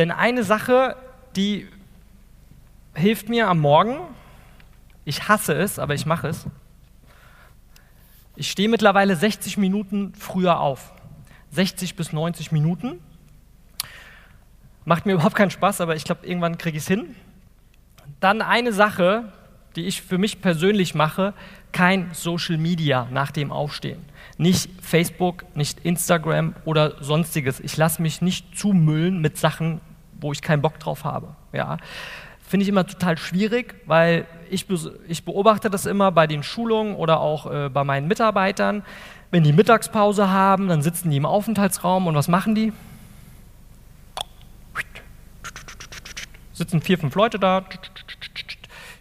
Denn eine Sache, die hilft mir am Morgen, ich hasse es, aber ich mache es. Ich stehe mittlerweile 60 Minuten früher auf. 60 bis 90 Minuten. Macht mir überhaupt keinen Spaß, aber ich glaube, irgendwann kriege ich es hin. Dann eine Sache, die ich für mich persönlich mache, kein Social Media nach dem Aufstehen. Nicht Facebook, nicht Instagram oder sonstiges. Ich lasse mich nicht zumüllen mit Sachen, wo ich keinen Bock drauf habe. Ja. Finde ich immer total schwierig, weil ich, ich beobachte das immer bei den Schulungen oder auch äh, bei meinen Mitarbeitern. Wenn die Mittagspause haben, dann sitzen die im Aufenthaltsraum und was machen die? Sitzen vier, fünf Leute da,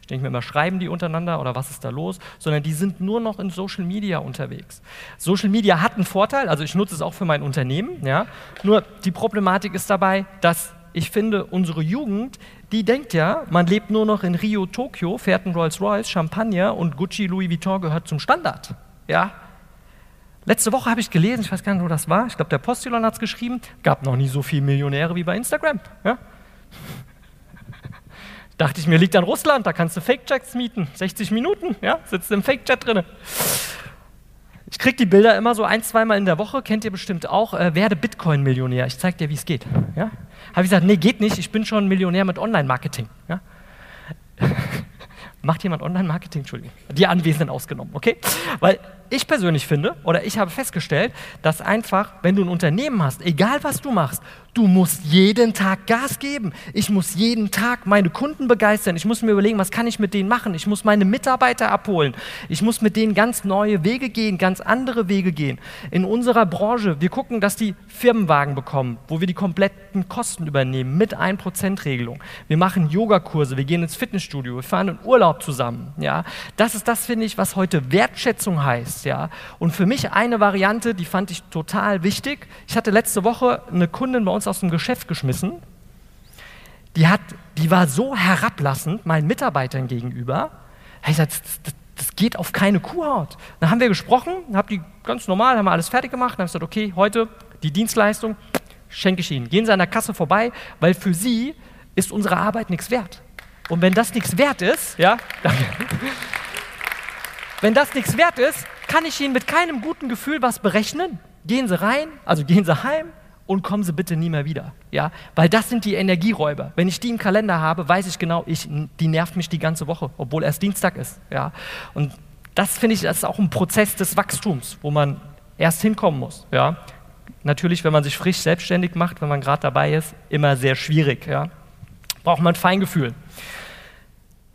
ich denke mir immer, schreiben die untereinander oder was ist da los? Sondern die sind nur noch in Social Media unterwegs. Social Media hat einen Vorteil, also ich nutze es auch für mein Unternehmen, ja. Nur die Problematik ist dabei, dass ich finde, unsere Jugend, die denkt ja, man lebt nur noch in Rio, Tokio, fährt ein Rolls-Royce, Champagner und Gucci, Louis Vuitton gehört zum Standard. Ja. Letzte Woche habe ich gelesen, ich weiß gar nicht, wo das war, ich glaube, der Postillon hat es geschrieben, gab noch nie so viele Millionäre wie bei Instagram. Ja. Dachte ich mir, liegt an Russland, da kannst du Fake-Jets mieten. 60 Minuten, ja, sitzt im Fake-Jet drin. Ich kriege die Bilder immer so ein, zweimal in der Woche, kennt ihr bestimmt auch. Äh, werde Bitcoin-Millionär. Ich zeige dir, wie es geht. Ja? Habe ich gesagt, nee, geht nicht, ich bin schon Millionär mit Online-Marketing. Ja? Macht jemand Online-Marketing? Entschuldigung. Die Anwesenden ausgenommen, okay? Weil ich persönlich finde, oder ich habe festgestellt, dass einfach, wenn du ein Unternehmen hast, egal was du machst, du musst jeden Tag Gas geben. Ich muss jeden Tag meine Kunden begeistern. Ich muss mir überlegen, was kann ich mit denen machen. Ich muss meine Mitarbeiter abholen. Ich muss mit denen ganz neue Wege gehen, ganz andere Wege gehen. In unserer Branche, wir gucken, dass die Firmenwagen bekommen, wo wir die kompletten Kosten übernehmen mit 1%-Regelung. Wir machen Yogakurse, wir gehen ins Fitnessstudio, wir fahren in Urlaub zusammen. Ja? Das ist das, finde ich, was heute Wertschätzung heißt ist. Ja? Und für mich eine Variante, die fand ich total wichtig. Ich hatte letzte Woche eine Kundin bei uns aus dem Geschäft geschmissen. Die, hat, die war so herablassend meinen Mitarbeitern gegenüber. Ich sagte, das, das, das geht auf keine Kuhhaut. Dann haben wir gesprochen, habe die ganz normal, haben wir alles fertig gemacht. Dann habe ich gesagt, okay, heute die Dienstleistung schenke ich Ihnen. Gehen Sie an der Kasse vorbei, weil für Sie ist unsere Arbeit nichts wert. Und wenn das nichts wert ist, ja, danke. Wenn das nichts wert ist, kann ich Ihnen mit keinem guten Gefühl was berechnen. Gehen Sie rein, also gehen Sie heim und kommen Sie bitte nie mehr wieder. Ja? Weil das sind die Energieräuber. Wenn ich die im Kalender habe, weiß ich genau, ich, die nervt mich die ganze Woche, obwohl erst Dienstag ist. Ja? Und das finde ich, das ist auch ein Prozess des Wachstums, wo man erst hinkommen muss. Ja? Natürlich, wenn man sich frisch selbstständig macht, wenn man gerade dabei ist, immer sehr schwierig. Ja? Braucht man Feingefühl.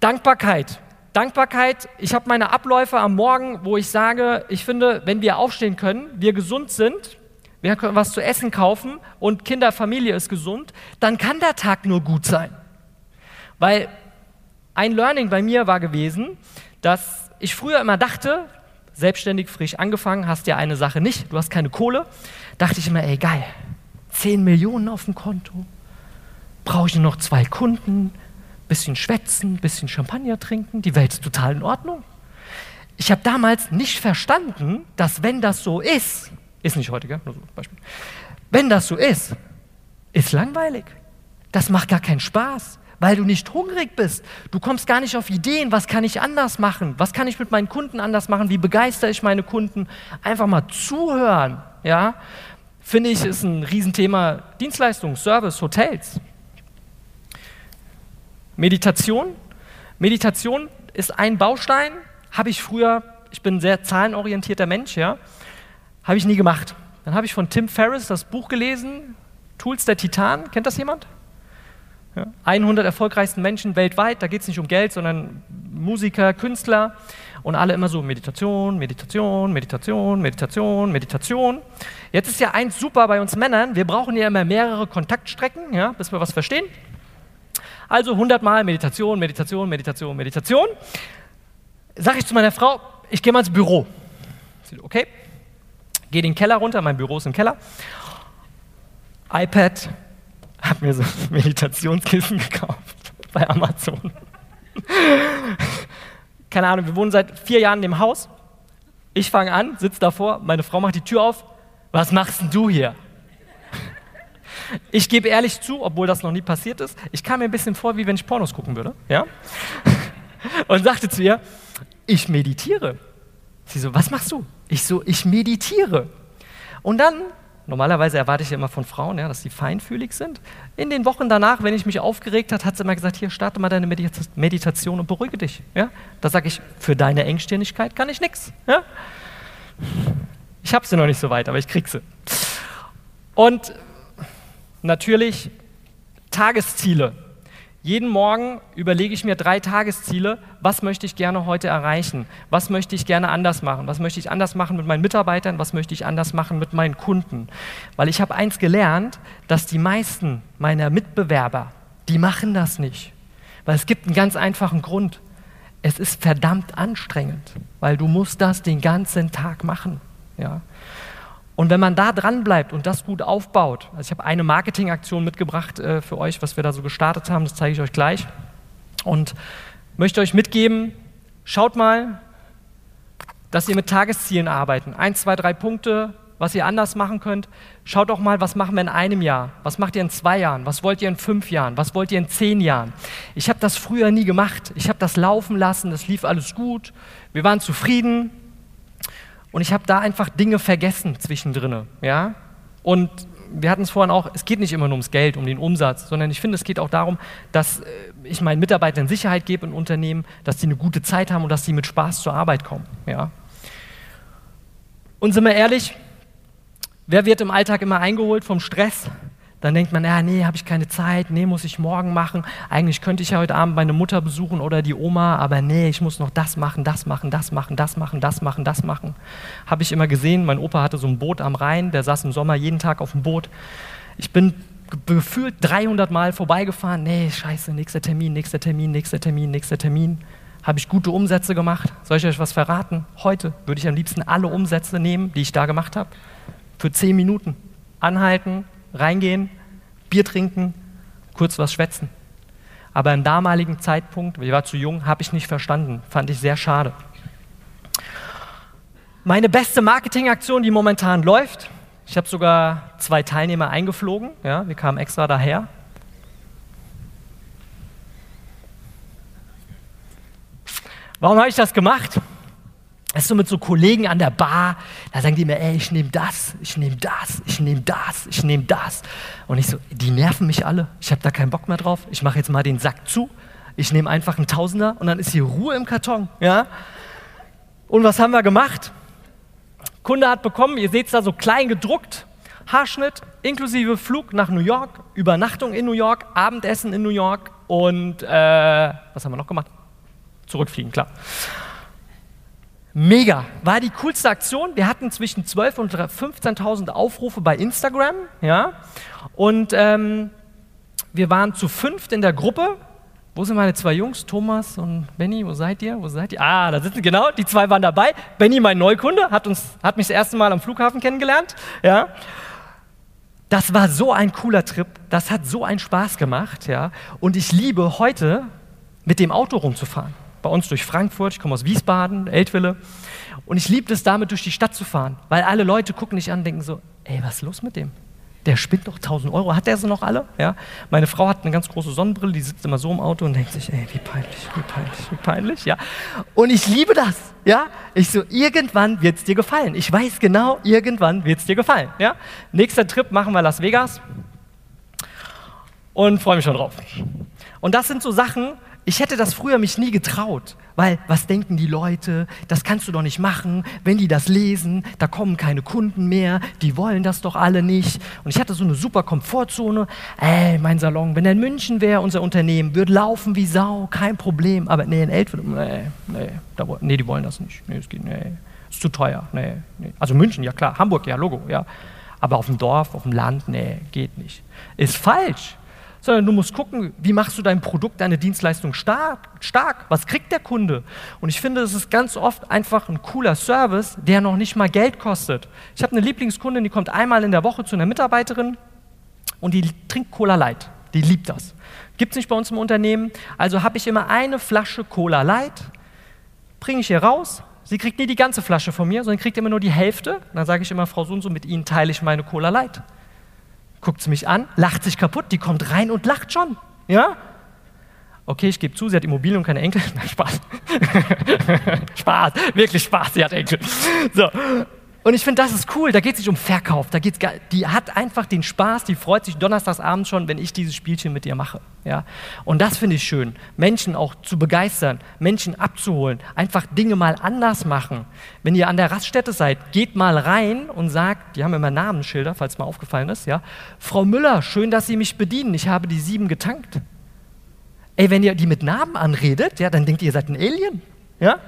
Dankbarkeit Dankbarkeit, ich habe meine Abläufe am Morgen, wo ich sage, ich finde, wenn wir aufstehen können, wir gesund sind, wir können was zu essen kaufen und Kinder, Familie ist gesund, dann kann der Tag nur gut sein. Weil ein Learning bei mir war gewesen, dass ich früher immer dachte, selbstständig frisch angefangen, hast ja eine Sache nicht, du hast keine Kohle, dachte ich immer, ey geil, 10 Millionen auf dem Konto, brauche ich nur noch zwei Kunden, bisschen schwätzen, bisschen Champagner trinken, die Welt ist total in Ordnung. Ich habe damals nicht verstanden, dass wenn das so ist, ist nicht heute, gell? Nur so Beispiel. Wenn das so ist, ist langweilig. Das macht gar keinen Spaß, weil du nicht hungrig bist. Du kommst gar nicht auf Ideen, was kann ich anders machen? Was kann ich mit meinen Kunden anders machen? Wie begeistere ich meine Kunden? Einfach mal zuhören, ja? Finde ich, ist ein Riesenthema Dienstleistung, Service, Hotels. Meditation. Meditation ist ein Baustein, habe ich früher, ich bin ein sehr zahlenorientierter Mensch, ja, habe ich nie gemacht. Dann habe ich von Tim Ferriss das Buch gelesen, Tools der Titan. Kennt das jemand? Ja, 100 erfolgreichsten Menschen weltweit, da geht es nicht um Geld, sondern Musiker, Künstler und alle immer so Meditation, Meditation, Meditation, Meditation, Meditation. Jetzt ist ja eins super bei uns Männern, wir brauchen ja immer mehrere Kontaktstrecken, ja, bis wir was verstehen. Also 100 Mal Meditation, Meditation, Meditation, Meditation. Sag ich zu meiner Frau, ich gehe mal ins Büro. Sie, okay, gehe den Keller runter, mein Büro ist im Keller. iPad, habe mir so ein Meditationskissen gekauft bei Amazon. Keine Ahnung, wir wohnen seit vier Jahren in dem Haus. Ich fange an, sitze davor, meine Frau macht die Tür auf. Was machst denn du hier? Ich gebe ehrlich zu, obwohl das noch nie passiert ist, ich kam mir ein bisschen vor, wie wenn ich Pornos gucken würde. Ja? Und sagte zu ihr, ich meditiere. Sie so, was machst du? Ich so, ich meditiere. Und dann Normalerweise erwarte ich ja immer von Frauen, ja, dass sie feinfühlig sind. In den Wochen danach, wenn ich mich aufgeregt habe, hat sie immer gesagt, hier, starte mal deine Meditation und beruhige dich. Ja? Da sage ich, für deine Engstirnigkeit kann ich nichts. Ja? Ich habe sie noch nicht so weit, aber ich krieg sie. Und natürlich Tagesziele. Jeden Morgen überlege ich mir drei Tagesziele. Was möchte ich gerne heute erreichen? Was möchte ich gerne anders machen? Was möchte ich anders machen mit meinen Mitarbeitern? Was möchte ich anders machen mit meinen Kunden? Weil ich habe eins gelernt, dass die meisten meiner Mitbewerber, die machen das nicht. Weil es gibt einen ganz einfachen Grund. Es ist verdammt anstrengend, weil du musst das den ganzen Tag machen. Ja? Und wenn man da dran bleibt und das gut aufbaut, also ich habe eine Marketingaktion mitgebracht äh, für euch, was wir da so gestartet haben, das zeige ich euch gleich. Und möchte euch mitgeben, schaut mal, dass ihr mit Tageszielen arbeiten. Eins, zwei, drei Punkte, was ihr anders machen könnt. Schaut auch mal, was machen wir in einem Jahr? Was macht ihr in zwei Jahren? Was wollt ihr in fünf Jahren? Was wollt ihr in zehn Jahren? Ich habe das früher nie gemacht. Ich habe das laufen lassen, das lief alles gut. Wir waren zufrieden, und ich habe da einfach Dinge vergessen zwischendrin. Ja? Und wir hatten es vorhin auch, es geht nicht immer nur ums Geld, um den Umsatz, sondern ich finde, es geht auch darum, dass äh, ich meinen Mitarbeitern Sicherheit gebe im Unternehmen, dass sie eine gute Zeit haben und dass sie mit Spaß zur Arbeit kommen. Ja? Und sind wir ehrlich, wer wird im Alltag immer eingeholt vom Stress? Dann denkt man, ja, nee, habe ich keine Zeit, nee, muss ich morgen machen. Eigentlich könnte ich ja heute Abend meine Mutter besuchen oder die Oma, aber nee, ich muss noch das machen, das machen, das machen, das machen, das machen, das machen. Habe ich immer gesehen, mein Opa hatte so ein Boot am Rhein, der saß im Sommer jeden Tag auf dem Boot. Ich bin gefühlt 300 Mal vorbeigefahren, nee, scheiße, nächster Termin, nächster Termin, nächster Termin, nächster Termin. Habe ich gute Umsätze gemacht? Soll ich euch was verraten? Heute würde ich am liebsten alle Umsätze nehmen, die ich da gemacht habe, für 10 Minuten. Anhalten, reingehen, Bier trinken, kurz was schwätzen. Aber im damaligen Zeitpunkt, ich war zu jung, habe ich nicht verstanden. Fand ich sehr schade. Meine beste Marketingaktion, die momentan läuft, ich habe sogar zwei Teilnehmer eingeflogen, ja, wir kamen extra daher. Warum habe ich das gemacht? Ist so mit so Kollegen an der Bar, da sagen die mir, ey, ich nehme das, ich nehme das, ich nehme das, ich nehme das. Und ich so, die nerven mich alle, ich habe da keinen Bock mehr drauf, ich mache jetzt mal den Sack zu, ich nehme einfach einen Tausender und dann ist hier Ruhe im Karton. Ja? Und was haben wir gemacht? Kunde hat bekommen, ihr seht es da so klein gedruckt, Haarschnitt inklusive Flug nach New York, Übernachtung in New York, Abendessen in New York und äh, was haben wir noch gemacht? Zurückfliegen, klar. Mega, war die coolste Aktion. Wir hatten zwischen 12.000 und 15.000 Aufrufe bei Instagram. Ja? Und ähm, wir waren zu fünft in der Gruppe. Wo sind meine zwei Jungs, Thomas und Benny? Wo seid ihr? Wo seid ihr? Ah, da sitzen genau, die zwei waren dabei. Benny, mein Neukunde, hat, uns, hat mich das erste Mal am Flughafen kennengelernt. Ja? Das war so ein cooler Trip, das hat so einen Spaß gemacht. Ja? Und ich liebe heute, mit dem Auto rumzufahren bei uns durch Frankfurt, ich komme aus Wiesbaden, Eltville. Und ich liebe es, damit durch die Stadt zu fahren, weil alle Leute gucken dich an und denken so, ey, was ist los mit dem? Der spinnt doch 1000 Euro. Hat der sie noch alle? Ja? Meine Frau hat eine ganz große Sonnenbrille, die sitzt immer so im Auto und denkt sich, ey, wie peinlich, wie peinlich, wie peinlich. Ja? Und ich liebe das. Ja? Ich so, irgendwann wird es dir gefallen. Ich weiß genau, irgendwann wird es dir gefallen. Ja? Nächster Trip machen wir Las Vegas und freue mich schon drauf. Und das sind so Sachen, ich hätte das früher mich nie getraut, weil was denken die Leute? Das kannst du doch nicht machen. Wenn die das lesen, da kommen keine Kunden mehr. Die wollen das doch alle nicht. Und ich hatte so eine super Komfortzone. Ey, mein Salon, wenn er in München wäre, unser Unternehmen, würde laufen wie Sau, kein Problem. Aber nee, in Eltern, nee, nee, da, nee, die wollen das nicht. Nee, es geht, nee, ist zu teuer. Nee, nee. Also München, ja klar. Hamburg, ja, Logo, ja. Aber auf dem Dorf, auf dem Land, nee, geht nicht. Ist falsch sondern du musst gucken, wie machst du dein Produkt, deine Dienstleistung stark, stark, was kriegt der Kunde? Und ich finde, es ist ganz oft einfach ein cooler Service, der noch nicht mal Geld kostet. Ich habe eine Lieblingskundin, die kommt einmal in der Woche zu einer Mitarbeiterin und die trinkt Cola Light. Die liebt das. Gibt es nicht bei uns im Unternehmen. Also habe ich immer eine Flasche Cola Light, bringe ich ihr raus. Sie kriegt nie die ganze Flasche von mir, sondern kriegt immer nur die Hälfte. Dann sage ich immer, Frau so mit Ihnen teile ich meine Cola Light guckt sie mich an, lacht sich kaputt, die kommt rein und lacht schon. Ja? Okay, ich gebe zu, sie hat Immobilien und keine Enkel. Nein, Spaß. Spaß, wirklich Spaß, sie hat Enkel. So. Und ich finde, das ist cool. Da geht es nicht um Verkauf. Da geht's, die hat einfach den Spaß, die freut sich donnerstagsabends schon, wenn ich dieses Spielchen mit ihr mache. Ja? Und das finde ich schön. Menschen auch zu begeistern, Menschen abzuholen, einfach Dinge mal anders machen. Wenn ihr an der Raststätte seid, geht mal rein und sagt, die haben immer Namensschilder, falls mal aufgefallen ist, ja. Frau Müller, schön, dass Sie mich bedienen. Ich habe die sieben getankt. Ey, wenn ihr die mit Namen anredet, ja, dann denkt ihr, ihr seid ein Alien. Ja?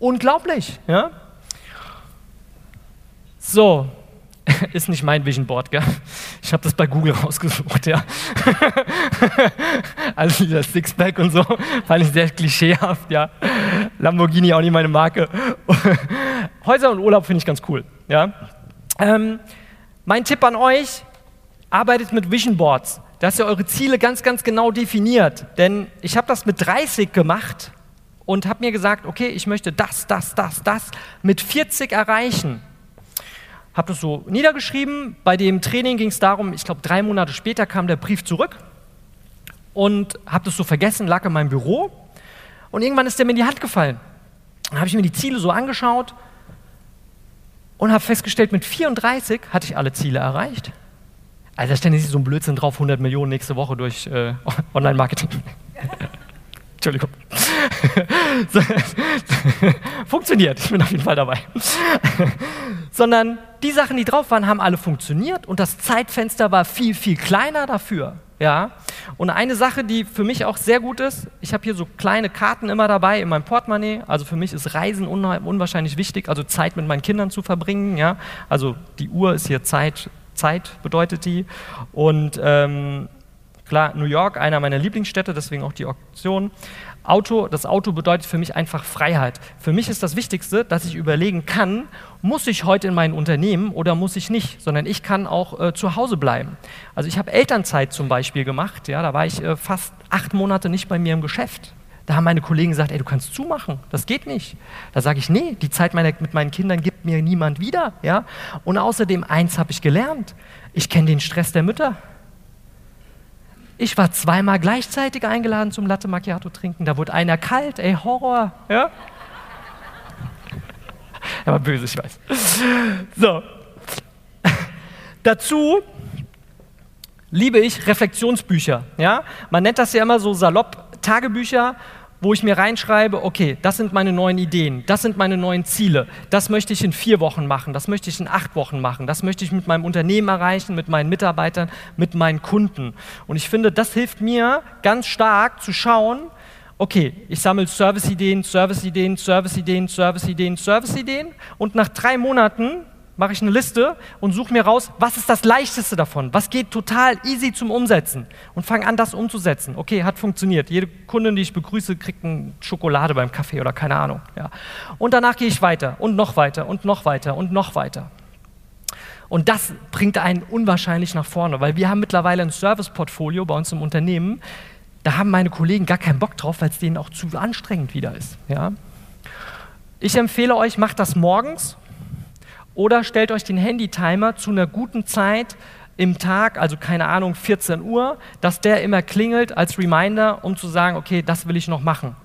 Unglaublich. Ja? So, ist nicht mein Vision Board, gell? Ich habe das bei Google rausgesucht, ja. also dieser Sixpack und so, fand ich sehr klischeehaft, ja. Lamborghini auch nicht meine Marke. Häuser und Urlaub finde ich ganz cool, ja. Ähm, mein Tipp an euch, arbeitet mit Vision Boards, dass ihr eure Ziele ganz, ganz genau definiert. Denn ich habe das mit 30 gemacht und habe mir gesagt, okay, ich möchte das, das, das, das mit 40 erreichen habe das so niedergeschrieben. Bei dem Training ging es darum, ich glaube, drei Monate später kam der Brief zurück und habe das so vergessen, lag in meinem Büro und irgendwann ist der mir in die Hand gefallen. Dann habe ich mir die Ziele so angeschaut und habe festgestellt, mit 34 hatte ich alle Ziele erreicht. Also da ständig so ein Blödsinn drauf, 100 Millionen nächste Woche durch äh, Online-Marketing. Entschuldigung. Funktioniert, ich bin auf jeden Fall dabei. Sondern die Sachen, die drauf waren, haben alle funktioniert und das Zeitfenster war viel, viel kleiner dafür. Ja? Und eine Sache, die für mich auch sehr gut ist, ich habe hier so kleine Karten immer dabei in meinem Portemonnaie. Also für mich ist Reisen unwahrscheinlich wichtig, also Zeit mit meinen Kindern zu verbringen. Ja? Also die Uhr ist hier Zeit, Zeit bedeutet die. Und ähm, Klar, New York, einer meiner Lieblingsstädte, deswegen auch die Auktion. Auto, das Auto bedeutet für mich einfach Freiheit. Für mich ist das Wichtigste, dass ich überlegen kann, muss ich heute in mein Unternehmen oder muss ich nicht, sondern ich kann auch äh, zu Hause bleiben. Also ich habe Elternzeit zum Beispiel gemacht, ja, da war ich äh, fast acht Monate nicht bei mir im Geschäft. Da haben meine Kollegen gesagt, ey, du kannst zumachen, das geht nicht. Da sage ich, nee, die Zeit meiner, mit meinen Kindern gibt mir niemand wieder. Ja? Und außerdem, eins habe ich gelernt, ich kenne den Stress der Mütter. Ich war zweimal gleichzeitig eingeladen zum Latte Macchiato trinken. Da wurde einer kalt, ey, Horror. Ja? Er war böse, ich weiß. So. Dazu liebe ich Reflexionsbücher. Ja? Man nennt das ja immer so salopp Tagebücher wo ich mir reinschreibe, okay, das sind meine neuen Ideen, das sind meine neuen Ziele, das möchte ich in vier Wochen machen, das möchte ich in acht Wochen machen, das möchte ich mit meinem Unternehmen erreichen, mit meinen Mitarbeitern, mit meinen Kunden. Und ich finde, das hilft mir ganz stark zu schauen, okay, ich sammle Serviceideen, Serviceideen, Serviceideen, Serviceideen, Serviceideen und nach drei Monaten mache ich eine Liste und suche mir raus, was ist das leichteste davon? Was geht total easy zum Umsetzen? Und fange an, das umzusetzen. Okay, hat funktioniert. Jede Kundin, die ich begrüße, kriegt eine Schokolade beim Kaffee oder keine Ahnung. Ja. Und danach gehe ich weiter und noch weiter und noch weiter und noch weiter. Und das bringt einen unwahrscheinlich nach vorne, weil wir haben mittlerweile ein Service-Portfolio bei uns im Unternehmen. Da haben meine Kollegen gar keinen Bock drauf, weil es denen auch zu anstrengend wieder ist. Ja. Ich empfehle euch, macht das morgens oder stellt euch den Handy-Timer zu einer guten Zeit im Tag, also keine Ahnung, 14 Uhr, dass der immer klingelt als Reminder, um zu sagen, okay, das will ich noch machen.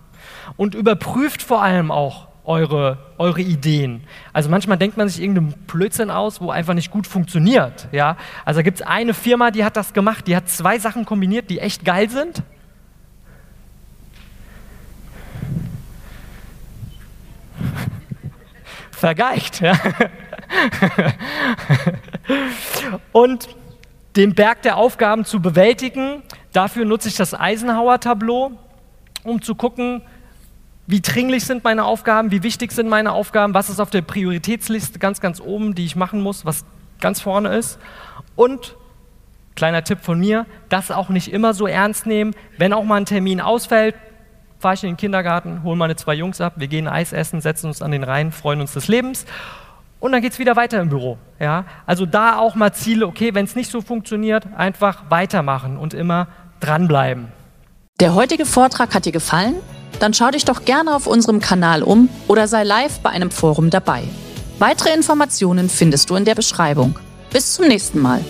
Und überprüft vor allem auch eure, eure Ideen. Also manchmal denkt man sich irgendeinen Blödsinn aus, wo einfach nicht gut funktioniert. Ja? Also gibt es eine Firma, die hat das gemacht, die hat zwei Sachen kombiniert, die echt geil sind. Vergeigt. Ja? Und den Berg der Aufgaben zu bewältigen, dafür nutze ich das Eisenhower-Tableau, um zu gucken, wie dringlich sind meine Aufgaben, wie wichtig sind meine Aufgaben, was ist auf der Prioritätsliste ganz, ganz oben, die ich machen muss, was ganz vorne ist. Und, kleiner Tipp von mir, das auch nicht immer so ernst nehmen. Wenn auch mal ein Termin ausfällt, fahre ich in den Kindergarten, hole meine zwei Jungs ab, wir gehen Eis essen, setzen uns an den Rhein, freuen uns des Lebens. Und dann geht es wieder weiter im Büro. Ja? Also da auch mal Ziele, okay, wenn es nicht so funktioniert, einfach weitermachen und immer dranbleiben. Der heutige Vortrag hat dir gefallen? Dann schau dich doch gerne auf unserem Kanal um oder sei live bei einem Forum dabei. Weitere Informationen findest du in der Beschreibung. Bis zum nächsten Mal.